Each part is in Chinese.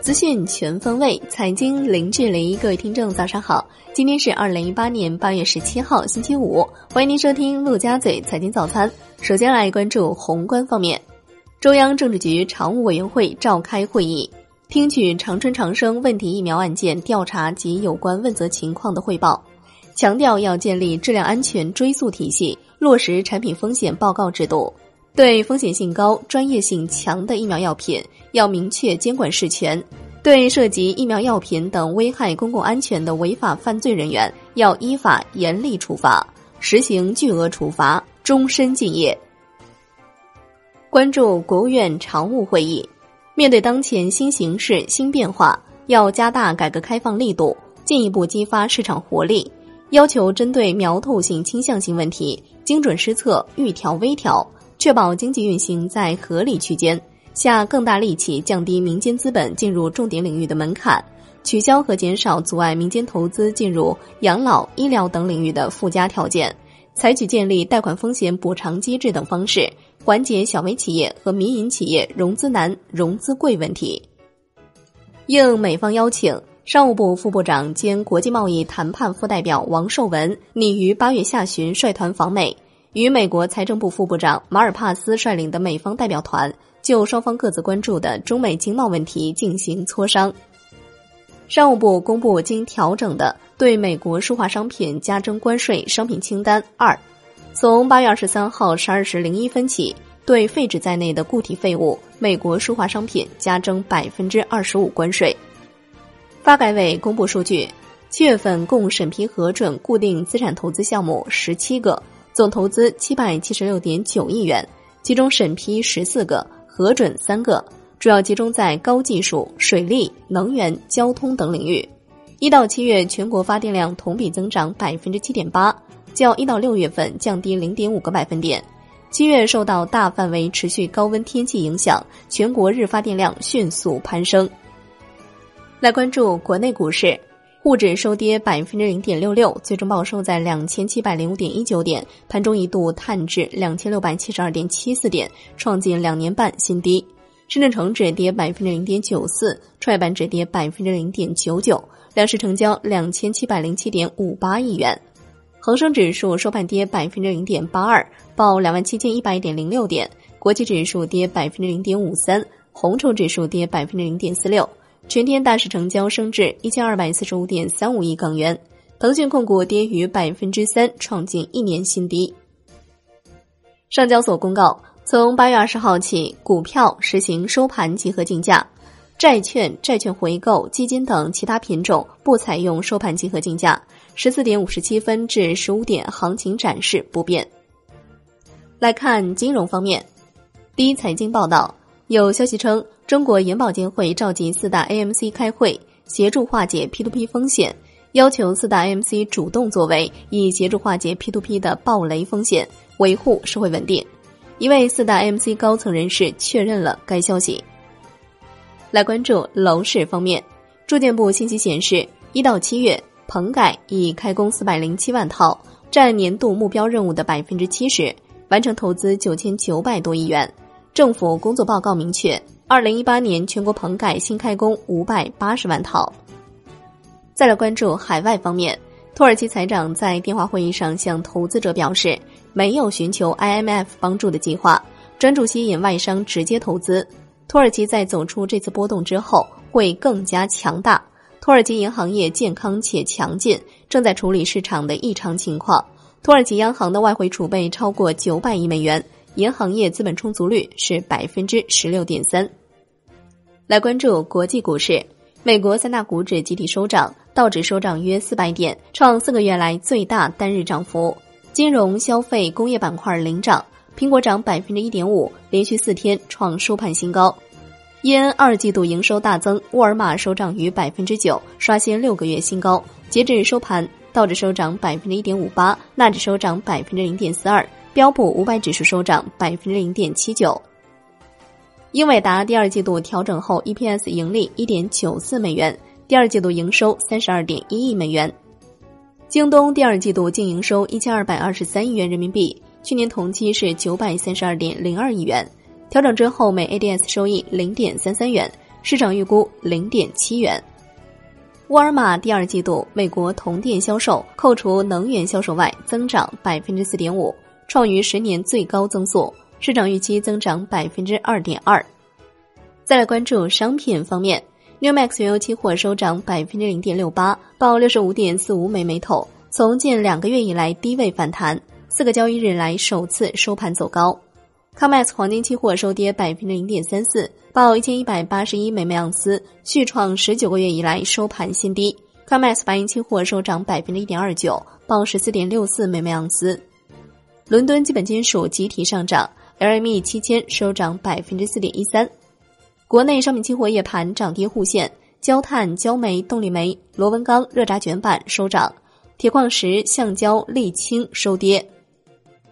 资讯全方位，财经零距离。各位听众，早上好！今天是二零一八年八月十七号，星期五。欢迎您收听陆家嘴财经早餐。首先来关注宏观方面，中央政治局常务委员会召开会议，听取长春长生问题疫苗案件调查及有关问责情况的汇报，强调要建立质量安全追溯体系，落实产品风险报告制度。对风险性高、专业性强的疫苗药品，要明确监管事权。对涉及疫苗药品等危害公共安全的违法犯罪人员，要依法严厉处罚，实行巨额处罚、终身禁业。关注国务院常务会议，面对当前新形势新变化，要加大改革开放力度，进一步激发市场活力，要求针对苗头性、倾向性问题，精准施策，预调微调，确保经济运行在合理区间。下更大力气降低民间资本进入重点领域的门槛，取消和减少阻碍民间投资进入养老、医疗等领域的附加条件，采取建立贷款风险补偿机制等方式，缓解小微企业和民营企业融资难、融资贵问题。应美方邀请，商务部副部长兼国际贸易谈判副代表王受文拟于八月下旬率团访美，与美国财政部副部长马尔帕斯率领的美方代表团。就双方各自关注的中美经贸问题进行磋商。商务部公布经调整的对美国输化商品加征关税商品清单二，从八月二十三号十二时零一分起，对废纸在内的固体废物美国输化商品加征百分之二十五关税。发改委公布数据，七月份共审批核准固定资产投资项目十七个，总投资七百七十六点九亿元，其中审批十四个。核准三个，主要集中在高技术、水利、能源、交通等领域。一到七月，全国发电量同比增长百分之七点八，较一到六月份降低零点五个百分点。七月受到大范围持续高温天气影响，全国日发电量迅速攀升。来关注国内股市，沪指收跌百分之零点六六，最终报收在两千七百零五点一九点，盘中一度探至两千六百七十二点七四点，创近两年半新低。深圳成指跌百分之零点九四，创业板指跌百分之零点九九，两市成交两千七百零七点五八亿元。恒生指数收盘跌百分之零点八二，报两万七千一百点零六点。国际指数跌百分之零点五三，红筹指数跌百分之零点四六。全天大市成交升至一千二百四十五点三五亿港元，腾讯控股跌逾百分之三，创近一年新低。上交所公告，从八月二十号起，股票实行收盘集合竞价，债券、债券回购、基金等其他品种不采用收盘集合竞价。十四点五十七分至十五点，行情展示不变。来看金融方面，第一财经报道有消息称。中国银保监会召集四大 AMC 开会，协助化解 P2P 风险，要求四大 AMC 主动作为，以协助化解 P2P 的暴雷风险，维护社会稳定。一位四大 AMC 高层人士确认了该消息。来关注楼市方面，住建部信息显示，一到七月，棚改已开工四百零七万套，占年度目标任务的百分之七十，完成投资九千九百多亿元。政府工作报告明确。二零一八年全国棚改新开工五百八十万套。再来关注海外方面，土耳其财长在电话会议上向投资者表示，没有寻求 IMF 帮助的计划，专注吸引外商直接投资。土耳其在走出这次波动之后会更加强大。土耳其银行业健康且强劲，正在处理市场的异常情况。土耳其央行的外汇储备超过九百亿美元，银行业资本充足率是百分之十六点三。来关注国际股市，美国三大股指集体收涨，道指收涨约四百点，创四个月来最大单日涨幅。金融、消费、工业板块领涨，苹果涨百分之一点五，连续四天创收盘新高。因二季度营收大增，沃尔玛收涨逾百分之九，刷新六个月新高。截至收盘，道指收涨百分之一点五八，纳指收涨百分之零点四二，标普五百指数收涨百分之零点七九。英伟达第二季度调整后 EPS 盈利一点九四美元，第二季度营收三十二点一亿美元。京东第二季度净营收一千二百二十三亿元人民币，去年同期是九百三十二点零二亿元。调整之后每 ADS 收益零点三三元，市场预估零点七元。沃尔玛第二季度美国同店销售扣除能源销售外增长百分之四点五，创于十年最高增速，市场预期增长百分之二点二。再来关注商品方面，New Max 原油期货收涨百分之零点六八，报六十五点四五美每桶，从近两个月以来低位反弹，四个交易日来首次收盘走高。COMEX 黄金期货收跌百分之零点三四。报一千一百八十一美每盎司，续创十九个月以来收盘新低。COMEX 白银期货收涨百分之一点二九，报十四点六四美每盎司。伦敦基本金属集体上涨，LME 七千收涨百分之四点一三。国内商品期货夜盘涨跌互现，焦炭、焦煤、动力煤、螺纹钢、热轧卷板收涨，铁矿石、橡胶、沥青收跌。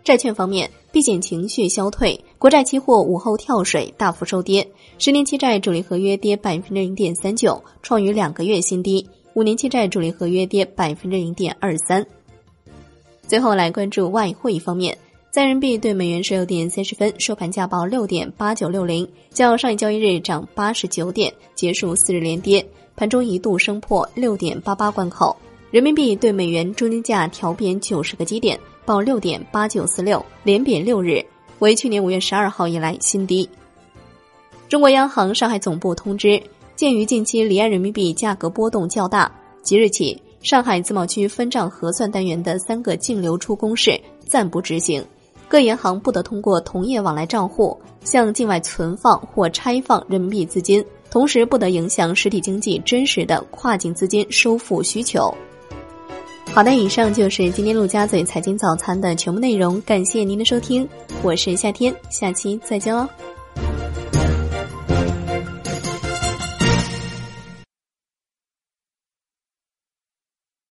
债券方面。避险情绪消退，国债期货午后跳水，大幅收跌。十年期债主力合约跌百分之零点三九，创逾两个月新低；五年期债主力合约跌百分之零点二三。最后来关注外汇方面，在人民币对美元十六点三十分收盘价报六点八九六零，较上一交易日涨八十九点，结束四日连跌，盘中一度升破六点八八关口。人民币对美元中间价调贬九十个基点。报六点八九四六，连贬六日，为去年五月十二号以来新低。中国央行上海总部通知，鉴于近期离岸人民币价格波动较大，即日起，上海自贸区分账核算单元的三个净流出公式暂不执行，各银行不得通过同业往来账户向境外存放或拆放人民币资金，同时不得影响实体经济真实的跨境资金收付需求。好的，以上就是今天陆家嘴财经早餐的全部内容，感谢您的收听，我是夏天，下期再见喽。